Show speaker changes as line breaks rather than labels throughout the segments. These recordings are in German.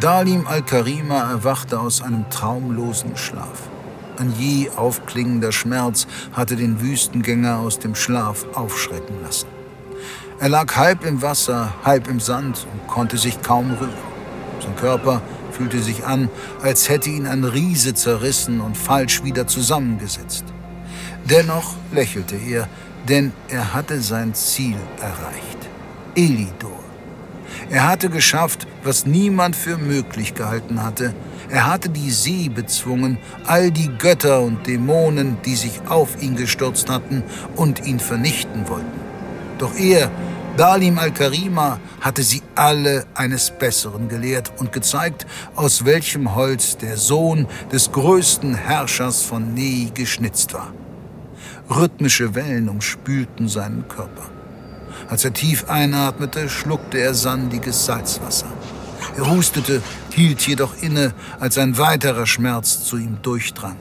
Dalim al-Karima erwachte aus einem traumlosen Schlaf. Ein je aufklingender Schmerz hatte den Wüstengänger aus dem Schlaf aufschrecken lassen. Er lag halb im Wasser, halb im Sand und konnte sich kaum rühren. Sein Körper fühlte sich an, als hätte ihn ein Riese zerrissen und falsch wieder zusammengesetzt. Dennoch lächelte er, denn er hatte sein Ziel erreicht. Elidor. Er hatte geschafft, was niemand für möglich gehalten hatte. Er hatte die See bezwungen, all die Götter und Dämonen, die sich auf ihn gestürzt hatten und ihn vernichten wollten. Doch er, Dalim al-Karima, hatte sie alle eines Besseren gelehrt und gezeigt, aus welchem Holz der Sohn des größten Herrschers von Nei geschnitzt war. Rhythmische Wellen umspülten seinen Körper. Als er tief einatmete, schluckte er sandiges Salzwasser. Er hustete, hielt jedoch inne, als ein weiterer Schmerz zu ihm durchdrang.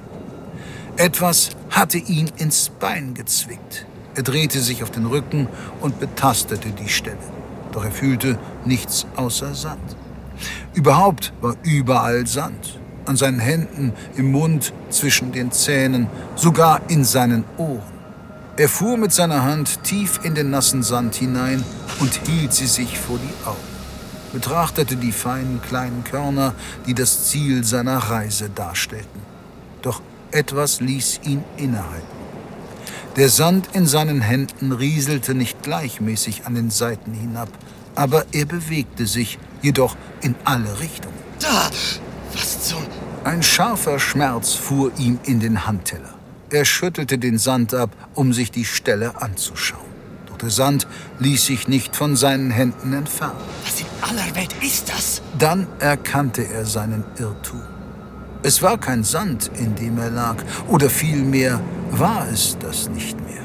Etwas hatte ihn ins Bein gezwickt. Er drehte sich auf den Rücken und betastete die Stelle. Doch er fühlte nichts außer Sand. Überhaupt war überall Sand. An seinen Händen, im Mund, zwischen den Zähnen, sogar in seinen Ohren. Er fuhr mit seiner Hand tief in den nassen Sand hinein und hielt sie sich vor die Augen, betrachtete die feinen kleinen Körner, die das Ziel seiner Reise darstellten. Doch etwas ließ ihn innehalten. Der Sand in seinen Händen rieselte nicht gleichmäßig an den Seiten hinab, aber er bewegte sich, jedoch in alle Richtungen.
Da! Was zum...
Ein scharfer Schmerz fuhr ihm in den Handteller. Er schüttelte den Sand ab, um sich die Stelle anzuschauen. Der Sand ließ sich nicht von seinen Händen entfernen.
Was in aller Welt ist das?
Dann erkannte er seinen Irrtum. Es war kein Sand, in dem er lag, oder vielmehr war es das nicht mehr.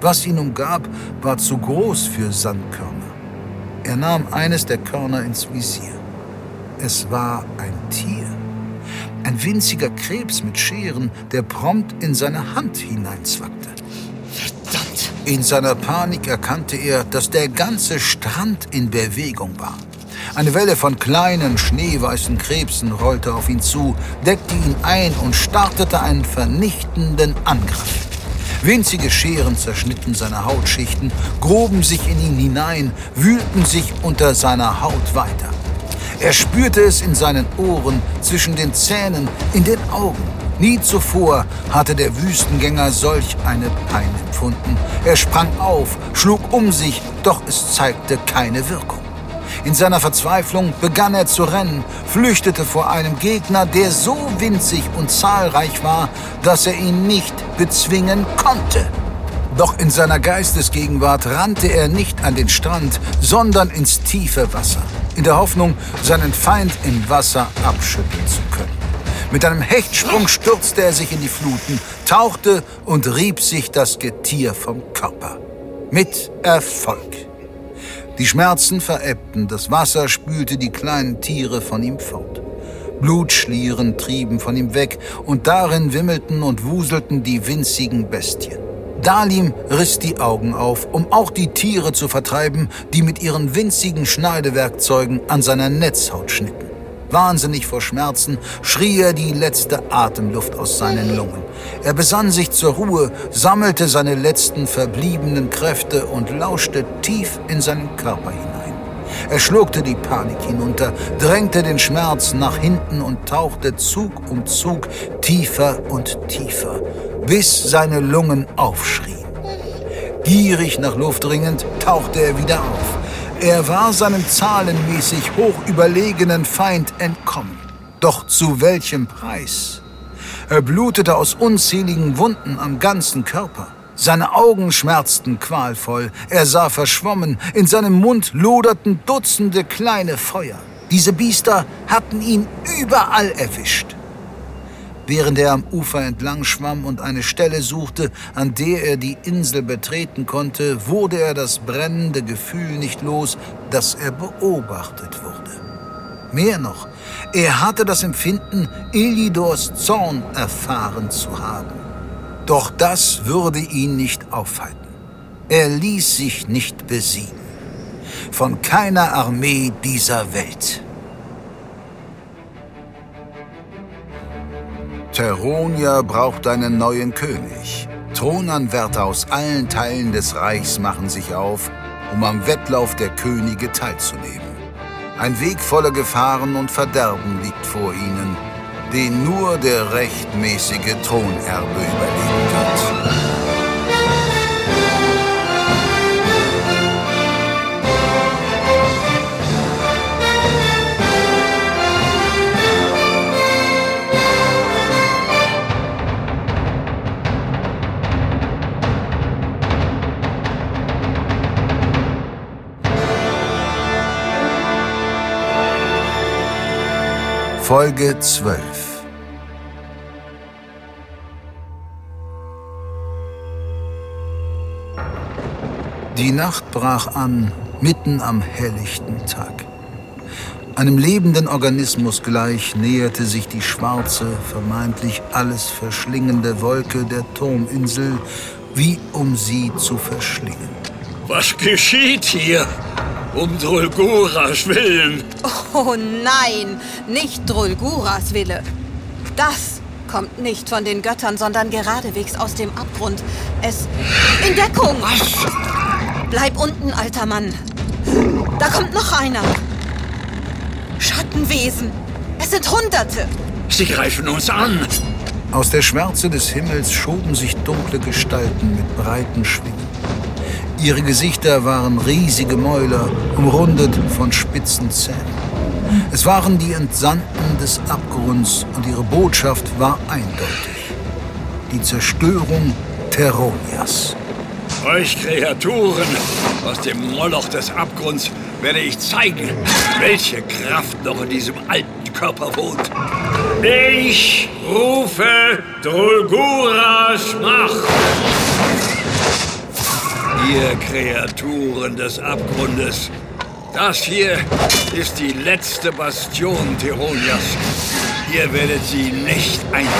Was ihn umgab, war zu groß für Sandkörner. Er nahm eines der Körner ins Visier. Es war ein Tier. Ein winziger Krebs mit Scheren, der prompt in seine Hand hineinzwackte. In seiner Panik erkannte er, dass der ganze Strand in Bewegung war. Eine Welle von kleinen, schneeweißen Krebsen rollte auf ihn zu, deckte ihn ein und startete einen vernichtenden Angriff. Winzige Scheren zerschnitten seine Hautschichten, gruben sich in ihn hinein, wühlten sich unter seiner Haut weiter. Er spürte es in seinen Ohren, zwischen den Zähnen, in den Augen. Nie zuvor hatte der Wüstengänger solch eine Pein empfunden. Er sprang auf, schlug um sich, doch es zeigte keine Wirkung. In seiner Verzweiflung begann er zu rennen, flüchtete vor einem Gegner, der so winzig und zahlreich war, dass er ihn nicht bezwingen konnte. Doch in seiner Geistesgegenwart rannte er nicht an den Strand, sondern ins tiefe Wasser, in der Hoffnung, seinen Feind im Wasser abschütteln zu können. Mit einem Hechtsprung stürzte er sich in die Fluten, tauchte und rieb sich das Getier vom Körper. Mit Erfolg. Die Schmerzen verebbten, das Wasser spülte die kleinen Tiere von ihm fort. Blutschlieren trieben von ihm weg, und darin wimmelten und wuselten die winzigen Bestien. Dalim riss die Augen auf, um auch die Tiere zu vertreiben, die mit ihren winzigen Schneidewerkzeugen an seiner Netzhaut schnitten. Wahnsinnig vor Schmerzen schrie er die letzte Atemluft aus seinen Lungen. Er besann sich zur Ruhe, sammelte seine letzten verbliebenen Kräfte und lauschte tief in seinen Körper hinein. Er schluckte die Panik hinunter, drängte den Schmerz nach hinten und tauchte Zug um Zug tiefer und tiefer bis seine Lungen aufschrien. Gierig nach Luft ringend, tauchte er wieder auf. Er war seinem zahlenmäßig hoch überlegenen Feind entkommen. Doch zu welchem Preis? Er blutete aus unzähligen Wunden am ganzen Körper. Seine Augen schmerzten qualvoll, er sah verschwommen, in seinem Mund loderten Dutzende kleine Feuer. Diese Biester hatten ihn überall erwischt. Während er am Ufer entlang schwamm und eine Stelle suchte, an der er die Insel betreten konnte, wurde er das brennende Gefühl nicht los, dass er beobachtet wurde. Mehr noch, er hatte das Empfinden, Elidors Zorn erfahren zu haben. Doch das würde ihn nicht aufhalten. Er ließ sich nicht besiegen. Von keiner Armee dieser Welt. Teronia braucht einen neuen König. Thronanwärter aus allen Teilen des Reichs machen sich auf, um am Wettlauf der Könige teilzunehmen. Ein Weg voller Gefahren und Verderben liegt vor ihnen, den nur der rechtmäßige Thronerbe überleben wird. Folge 12 Die Nacht brach an, mitten am helllichten Tag. Einem lebenden Organismus gleich näherte sich die schwarze, vermeintlich alles verschlingende Wolke der Turminsel, wie um sie zu verschlingen.
Was geschieht hier? Um Drulguras Willen.
Oh nein, nicht Drulguras Wille. Das kommt nicht von den Göttern, sondern geradewegs aus dem Abgrund. Es... In Deckung!
Was?
Bleib unten, alter Mann. Da kommt noch einer. Schattenwesen. Es sind Hunderte.
Sie greifen uns an.
Aus der Schwärze des Himmels schoben sich dunkle Gestalten mit breiten Schwingen. Ihre Gesichter waren riesige Mäuler, umrundet von spitzen Zähnen. Es waren die Entsandten des Abgrunds und ihre Botschaft war eindeutig. Die Zerstörung Terronias.
Euch Kreaturen aus dem Moloch des Abgrunds werde ich zeigen, welche Kraft noch in diesem alten Körper wohnt. Ich rufe Drulguras Macht. Ihr Kreaturen des Abgrundes, das hier ist die letzte Bastion Tironias. Ihr werdet sie nicht einnehmen.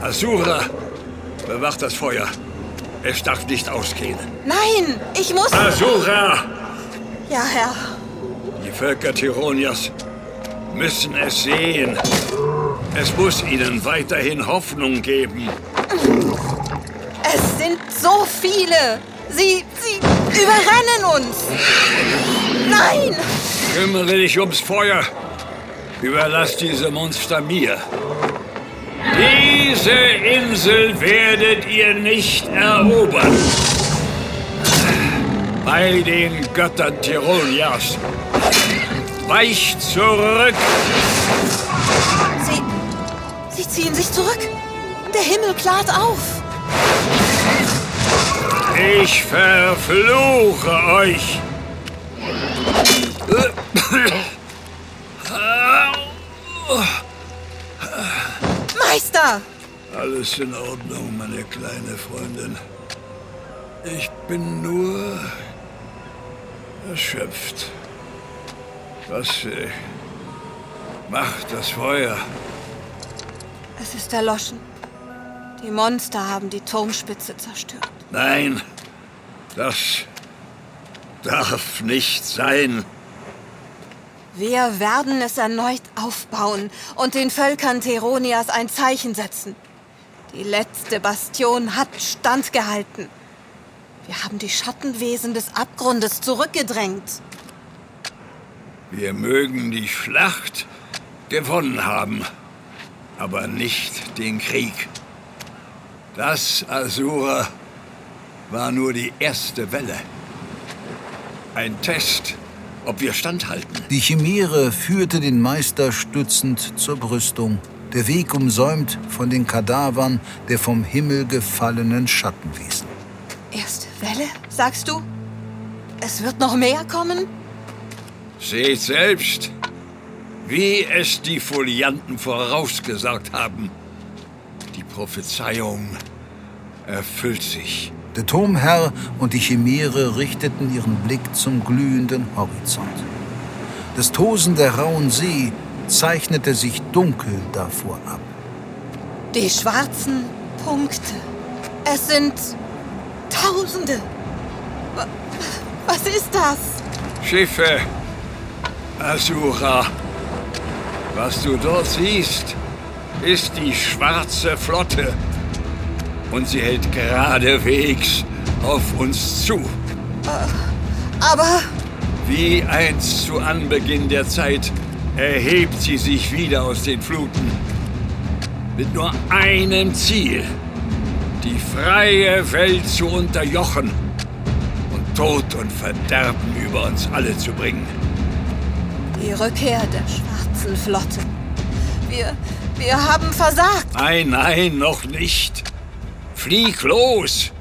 Asura, bewacht das Feuer. Es darf nicht ausgehen.
Nein, ich muss...
Asura!
Ja, Herr.
Die Völker Tironias müssen es sehen. Es muss ihnen weiterhin Hoffnung geben.
Es sind so viele. Sie, sie überrennen uns. Nein!
Kümmere dich ums Feuer. Überlass diese Monster mir. Diese Insel werdet ihr nicht erobern. Bei den Göttern Tironias. Weicht zurück!
Sie, sie ziehen sich zurück. Der Himmel klart auf.
Ich verfluche euch!
Meister!
Alles in Ordnung, meine kleine Freundin. Ich bin nur erschöpft. Was äh, macht das Feuer?
Es ist erloschen. Die Monster haben die Turmspitze zerstört.
Nein, das darf nicht sein.
Wir werden es erneut aufbauen und den Völkern Teronias ein Zeichen setzen. Die letzte Bastion hat standgehalten. Wir haben die Schattenwesen des Abgrundes zurückgedrängt.
Wir mögen die Schlacht gewonnen haben, aber nicht den Krieg. Das, Asura, war nur die erste Welle. Ein Test, ob wir standhalten.
Die Chimäre führte den Meister stützend zur Brüstung, der Weg umsäumt von den Kadavern der vom Himmel gefallenen Schattenwesen.
Erste Welle, sagst du? Es wird noch mehr kommen?
Seht selbst, wie es die Folianten vorausgesagt haben. Die Prophezeiung erfüllt sich.
Der Turmherr und die Chimäre richteten ihren Blick zum glühenden Horizont. Das Tosen der rauen See zeichnete sich dunkel davor ab.
Die schwarzen Punkte. Es sind Tausende. Wa- Was ist das?
Schiffe, Asura. Was du dort siehst, ist die schwarze Flotte. Und sie hält geradewegs auf uns zu.
Aber
Wie einst zu Anbeginn der Zeit erhebt sie sich wieder aus den Fluten. Mit nur einem Ziel. Die freie Welt zu unterjochen und Tod und Verderben über uns alle zu bringen.
die Rückkehr der schwarzen Flotte. Wir, wir haben versagt.
Nein, nein, noch nicht. Flieg los!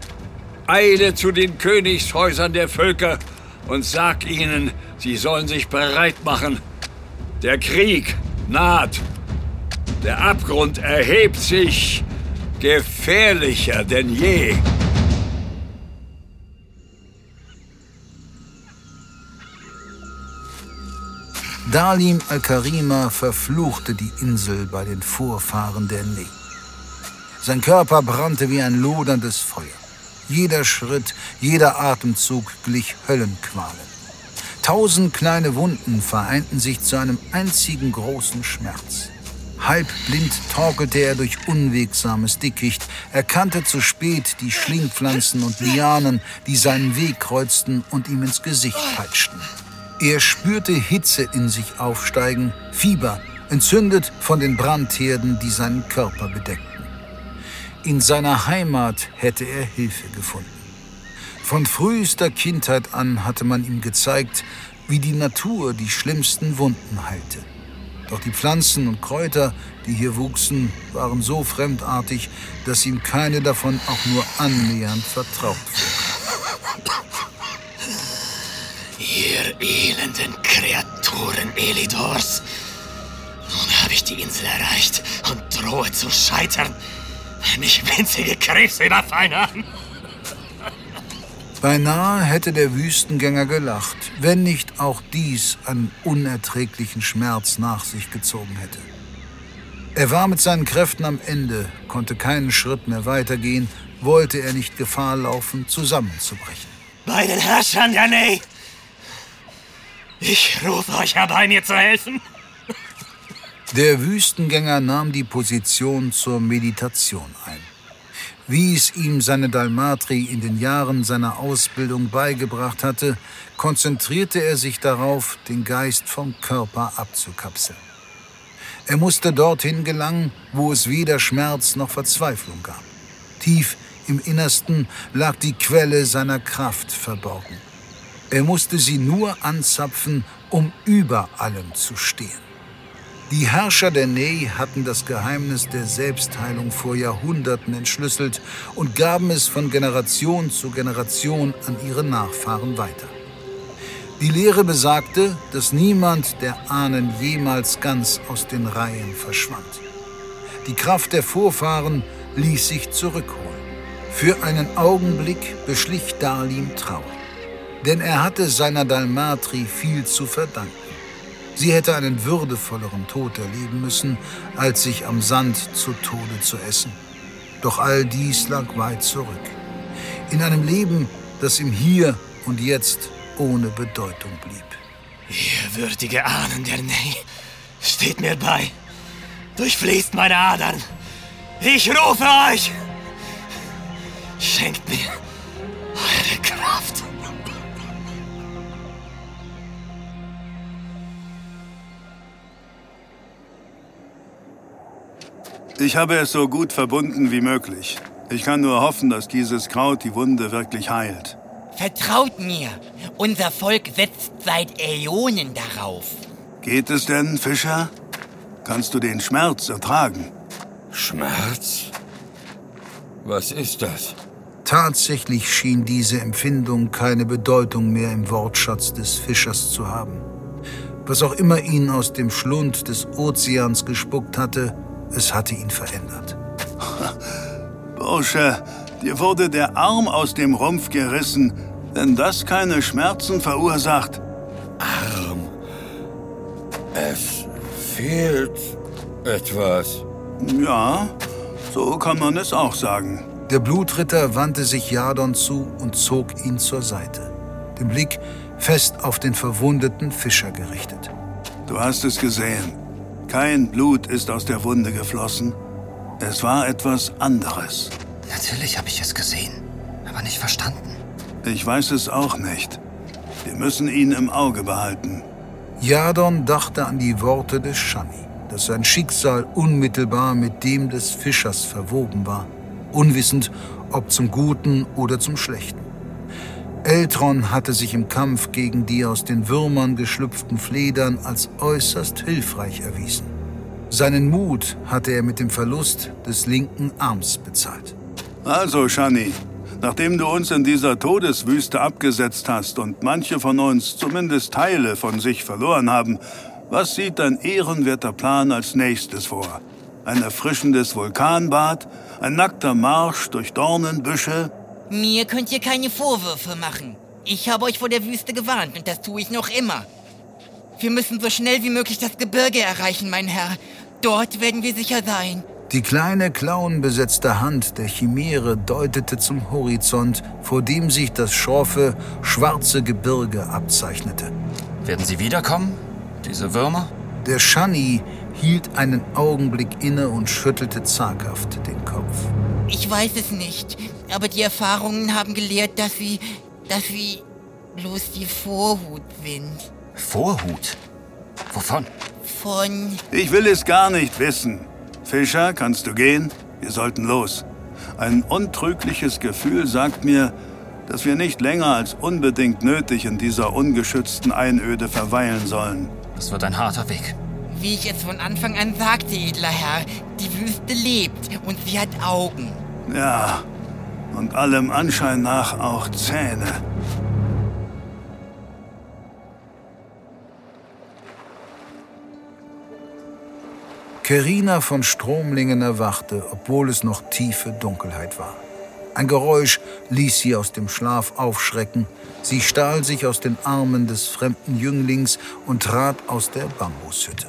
Eile zu den Königshäusern der Völker und sag ihnen, sie sollen sich bereit machen. Der Krieg naht. Der Abgrund erhebt sich. Gefährlicher denn je.
Dalim al-Karima verfluchte die Insel bei den Vorfahren der Ne. Sein Körper brannte wie ein loderndes Feuer. Jeder Schritt, jeder Atemzug glich Höllenqualen. Tausend kleine Wunden vereinten sich zu einem einzigen großen Schmerz. Halbblind torkelte er durch unwegsames Dickicht, erkannte zu spät die Schlingpflanzen und Lianen, die seinen Weg kreuzten und ihm ins Gesicht peitschten. Er spürte Hitze in sich aufsteigen, Fieber, entzündet von den Brandherden, die seinen Körper bedeckten. In seiner Heimat hätte er Hilfe gefunden. Von frühester Kindheit an hatte man ihm gezeigt, wie die Natur die schlimmsten Wunden heilte. Doch die Pflanzen und Kräuter, die hier wuchsen, waren so fremdartig, dass ihm keine davon auch nur annähernd vertraut wurde.
Ihr elenden Kreaturen Elidors. Nun habe ich die Insel erreicht und drohe zu scheitern. Mich winzige Krebse überfallen haben.
Beinahe hätte der Wüstengänger gelacht, wenn nicht auch dies einen unerträglichen Schmerz nach sich gezogen hätte. Er war mit seinen Kräften am Ende, konnte keinen Schritt mehr weitergehen, wollte er nicht Gefahr laufen, zusammenzubrechen.
Bei den Herrschern der Nähe. Ich rufe euch herbei, mir zu helfen.
Der Wüstengänger nahm die Position zur Meditation ein. Wie es ihm seine Dalmatri in den Jahren seiner Ausbildung beigebracht hatte, konzentrierte er sich darauf, den Geist vom Körper abzukapseln. Er musste dorthin gelangen, wo es weder Schmerz noch Verzweiflung gab. Tief im Innersten lag die Quelle seiner Kraft verborgen. Er musste sie nur anzapfen, um über allem zu stehen. Die Herrscher der Ney hatten das Geheimnis der Selbstheilung vor Jahrhunderten entschlüsselt und gaben es von Generation zu Generation an ihre Nachfahren weiter. Die Lehre besagte, dass niemand der Ahnen jemals ganz aus den Reihen verschwand. Die Kraft der Vorfahren ließ sich zurückholen. Für einen Augenblick beschlich Dalim Trauer. Denn er hatte seiner Dalmatri viel zu verdanken. Sie hätte einen würdevolleren Tod erleben müssen, als sich am Sand zu Tode zu essen. Doch all dies lag weit zurück. In einem Leben, das im Hier und Jetzt ohne Bedeutung blieb.
Ihr würdige Ahnen der Nähe steht mir bei. Durchfließt meine Adern. Ich rufe euch. Schenkt mir
Ich habe es so gut verbunden wie möglich. Ich kann nur hoffen, dass dieses Kraut die Wunde wirklich heilt.
Vertraut mir, unser Volk setzt seit Äonen darauf.
Geht es denn, Fischer? Kannst du den Schmerz ertragen?
Schmerz? Was ist das?
Tatsächlich schien diese Empfindung keine Bedeutung mehr im Wortschatz des Fischers zu haben. Was auch immer ihn aus dem Schlund des Ozeans gespuckt hatte, es hatte ihn verändert.
Bursche, dir wurde der Arm aus dem Rumpf gerissen, wenn das keine Schmerzen verursacht.
Arm. Es fehlt etwas.
Ja, so kann man es auch sagen.
Der Blutritter wandte sich Jadon zu und zog ihn zur Seite, den Blick fest auf den verwundeten Fischer gerichtet.
Du hast es gesehen. Kein Blut ist aus der Wunde geflossen. Es war etwas anderes.
Natürlich habe ich es gesehen, aber nicht verstanden.
Ich weiß es auch nicht. Wir müssen ihn im Auge behalten.
Jadon dachte an die Worte des Shani, dass sein Schicksal unmittelbar mit dem des Fischers verwoben war, unwissend, ob zum Guten oder zum Schlechten. Eltron hatte sich im Kampf gegen die aus den Würmern geschlüpften Fledern als äußerst hilfreich erwiesen. Seinen Mut hatte er mit dem Verlust des linken Arms bezahlt.
Also, Shani, nachdem du uns in dieser Todeswüste abgesetzt hast und manche von uns zumindest Teile von sich verloren haben, was sieht dein ehrenwerter Plan als nächstes vor? Ein erfrischendes Vulkanbad? Ein nackter Marsch durch Dornenbüsche?
Mir könnt ihr keine Vorwürfe machen. Ich habe euch vor der Wüste gewarnt und das tue ich noch immer. Wir müssen so schnell wie möglich das Gebirge erreichen, mein Herr. Dort werden wir sicher sein.
Die kleine klauenbesetzte Hand der Chimäre deutete zum Horizont, vor dem sich das schroffe, schwarze Gebirge abzeichnete.
Werden sie wiederkommen? Diese Würmer?
Der Shani hielt einen Augenblick inne und schüttelte zaghaft den Kopf.
Ich weiß es nicht, aber die Erfahrungen haben gelehrt, dass sie, dass sie bloß die Vorhut sind.
Vorhut? Wovon?
Von
Ich will es gar nicht wissen. Fischer, kannst du gehen? Wir sollten los. Ein untrügliches Gefühl sagt mir, dass wir nicht länger als unbedingt nötig in dieser ungeschützten Einöde verweilen sollen.
Das wird ein harter Weg.
Wie ich es von Anfang an sagte, edler Herr, die Wüste lebt und sie hat Augen.
Ja, und allem Anschein nach auch Zähne.
Kerina von Stromlingen erwachte, obwohl es noch tiefe Dunkelheit war. Ein Geräusch ließ sie aus dem Schlaf aufschrecken. Sie stahl sich aus den Armen des fremden Jünglings und trat aus der Bambushütte.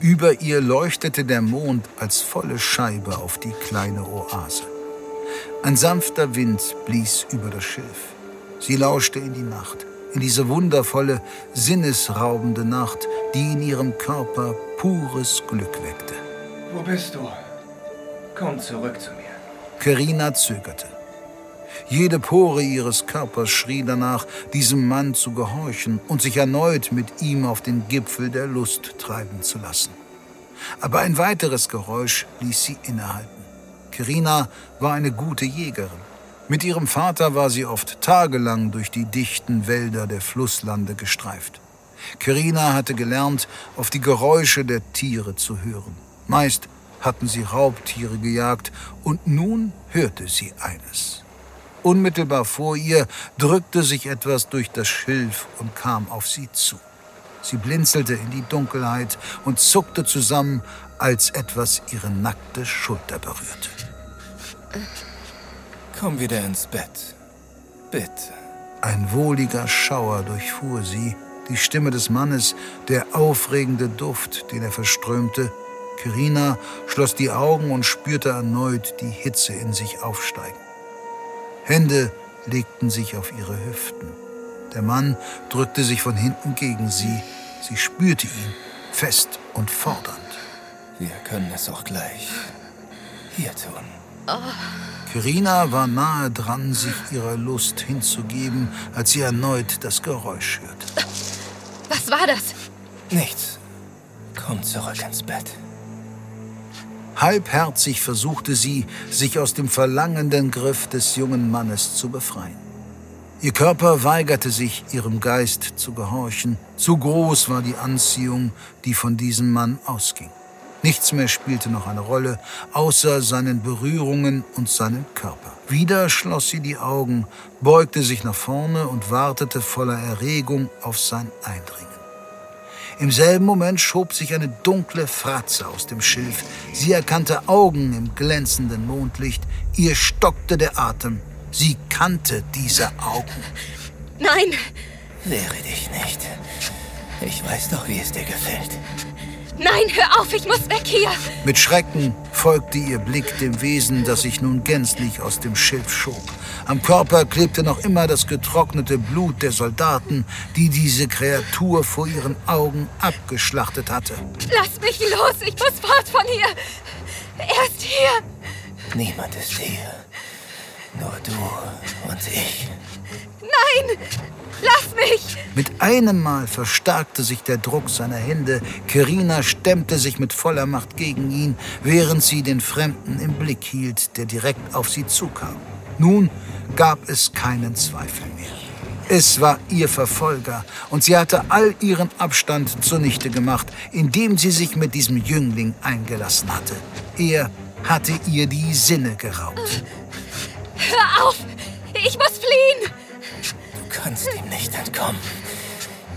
Über ihr leuchtete der Mond als volle Scheibe auf die kleine Oase. Ein sanfter Wind blies über das Schilf. Sie lauschte in die Nacht, in diese wundervolle, sinnesraubende Nacht, die in ihrem Körper pures Glück weckte.
Wo bist du? Komm zurück zu mir.
Kerina zögerte. Jede Pore ihres Körpers schrie danach, diesem Mann zu gehorchen und sich erneut mit ihm auf den Gipfel der Lust treiben zu lassen. Aber ein weiteres Geräusch ließ sie innehalten. Kerina war eine gute Jägerin. Mit ihrem Vater war sie oft tagelang durch die dichten Wälder der Flusslande gestreift. Kerina hatte gelernt, auf die Geräusche der Tiere zu hören. Meist hatten sie Raubtiere gejagt und nun hörte sie eines. Unmittelbar vor ihr drückte sich etwas durch das Schilf und kam auf sie zu. Sie blinzelte in die Dunkelheit und zuckte zusammen, als etwas ihre nackte Schulter berührte.
Komm wieder ins Bett. Bitte.
Ein wohliger Schauer durchfuhr sie, die Stimme des Mannes, der aufregende Duft, den er verströmte. Kirina schloss die Augen und spürte erneut die Hitze in sich aufsteigen. Hände legten sich auf ihre Hüften. Der Mann drückte sich von hinten gegen sie. Sie spürte ihn, fest und fordernd.
Wir können es auch gleich hier tun.
Kirina war nahe dran, sich ihrer Lust hinzugeben, als sie erneut das Geräusch hörte.
Was war das?
Nichts. Komm zurück ins Bett.
Halbherzig versuchte sie, sich aus dem verlangenden Griff des jungen Mannes zu befreien. Ihr Körper weigerte sich, ihrem Geist zu gehorchen. Zu groß war die Anziehung, die von diesem Mann ausging. Nichts mehr spielte noch eine Rolle, außer seinen Berührungen und seinen Körper. Wieder schloss sie die Augen, beugte sich nach vorne und wartete voller Erregung auf sein Eindringen. Im selben Moment schob sich eine dunkle Fratze aus dem Schilf. Sie erkannte Augen im glänzenden Mondlicht. Ihr stockte der Atem. Sie kannte diese Augen.
Nein,
Wehre dich nicht. Ich weiß doch, wie es dir gefällt.
Nein, hör auf, ich muss weg hier.
Mit Schrecken folgte ihr Blick dem Wesen, das sich nun gänzlich aus dem Schilf schob. Am Körper klebte noch immer das getrocknete Blut der Soldaten, die diese Kreatur vor ihren Augen abgeschlachtet hatte.
Lass mich los, ich muss fort von hier. Er ist hier.
Niemand ist hier. Nur du und ich.
Nein, lass mich.
Mit einem Mal verstärkte sich der Druck seiner Hände. Kerina stemmte sich mit voller Macht gegen ihn, während sie den Fremden im Blick hielt, der direkt auf sie zukam. Nun gab es keinen Zweifel mehr. Es war ihr Verfolger und sie hatte all ihren Abstand zunichte gemacht, indem sie sich mit diesem Jüngling eingelassen hatte. Er hatte ihr die Sinne geraubt.
Hör auf, ich muss fliehen.
Du kannst ihm nicht entkommen.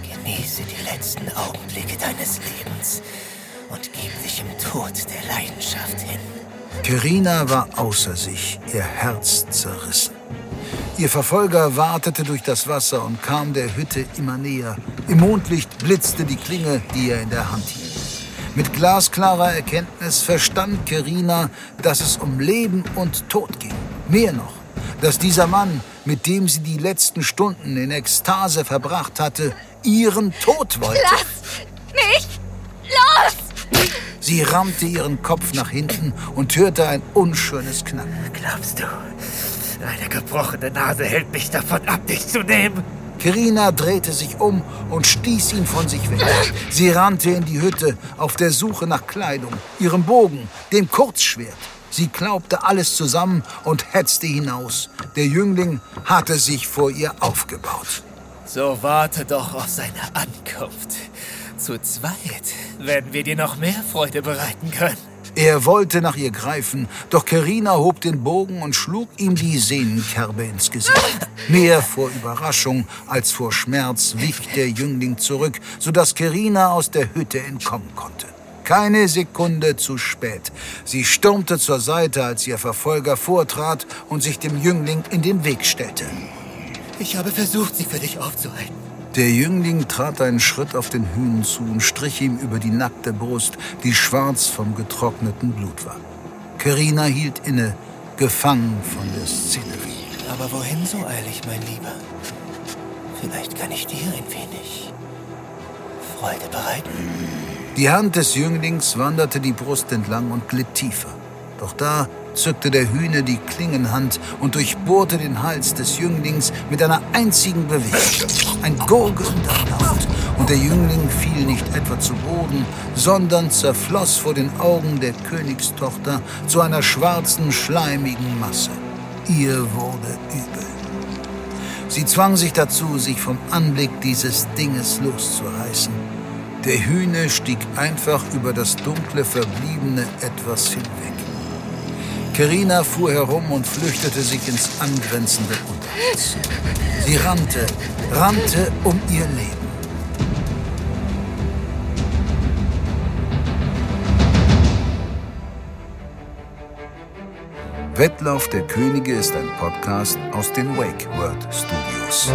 Genieße die letzten Augenblicke deines Lebens und gib dich im Tod der Leidenschaft hin.
Kerina war außer sich, ihr Herz zerrissen. Ihr Verfolger watete durch das Wasser und kam der Hütte immer näher. Im Mondlicht blitzte die Klinge, die er in der Hand hielt. Mit glasklarer Erkenntnis verstand Kerina, dass es um Leben und Tod ging. Mehr noch, dass dieser Mann, mit dem sie die letzten Stunden in Ekstase verbracht hatte, ihren Tod wollte.
Lass mich los.
Sie rammte ihren Kopf nach hinten und hörte ein unschönes Knacken.
Glaubst du, eine gebrochene Nase hält mich davon ab, dich zu nehmen?
Kerina drehte sich um und stieß ihn von sich weg. Sie rannte in die Hütte auf der Suche nach Kleidung, ihrem Bogen, dem Kurzschwert. Sie klaubte alles zusammen und hetzte hinaus. Der Jüngling hatte sich vor ihr aufgebaut.
So warte doch auf seine Ankunft. Zu zweit werden wir dir noch mehr Freude bereiten können.
Er wollte nach ihr greifen, doch Kerina hob den Bogen und schlug ihm die Sehnenkerbe ins Gesicht. Mehr vor Überraschung als vor Schmerz wich der Jüngling zurück, sodass Kerina aus der Hütte entkommen konnte. Keine Sekunde zu spät. Sie stürmte zur Seite, als ihr Verfolger vortrat und sich dem Jüngling in den Weg stellte.
Ich habe versucht, sie für dich aufzuhalten.
Der Jüngling trat einen Schritt auf den Hühn zu und strich ihm über die nackte Brust, die schwarz vom getrockneten Blut war. Kerina hielt inne, gefangen von der Szenerie.
Aber wohin so eilig, mein Lieber? Vielleicht kann ich dir ein wenig Freude bereiten.
Die Hand des Jünglings wanderte die Brust entlang und glitt tiefer. Doch da zückte der Hühne die Klingenhand und durchbohrte den Hals des Jünglings mit einer einzigen Bewegung. Ein gurgelnder Laut. Und der Jüngling fiel nicht etwa zu Boden, sondern zerfloss vor den Augen der Königstochter zu einer schwarzen, schleimigen Masse. Ihr wurde übel. Sie zwang sich dazu, sich vom Anblick dieses Dinges loszureißen. Der Hühne stieg einfach über das dunkle, verbliebene Etwas hinweg. Kerina fuhr herum und flüchtete sich ins angrenzende Unterholz. Sie rannte, rannte um ihr Leben. Wettlauf der Könige ist ein Podcast aus den Wake World Studios.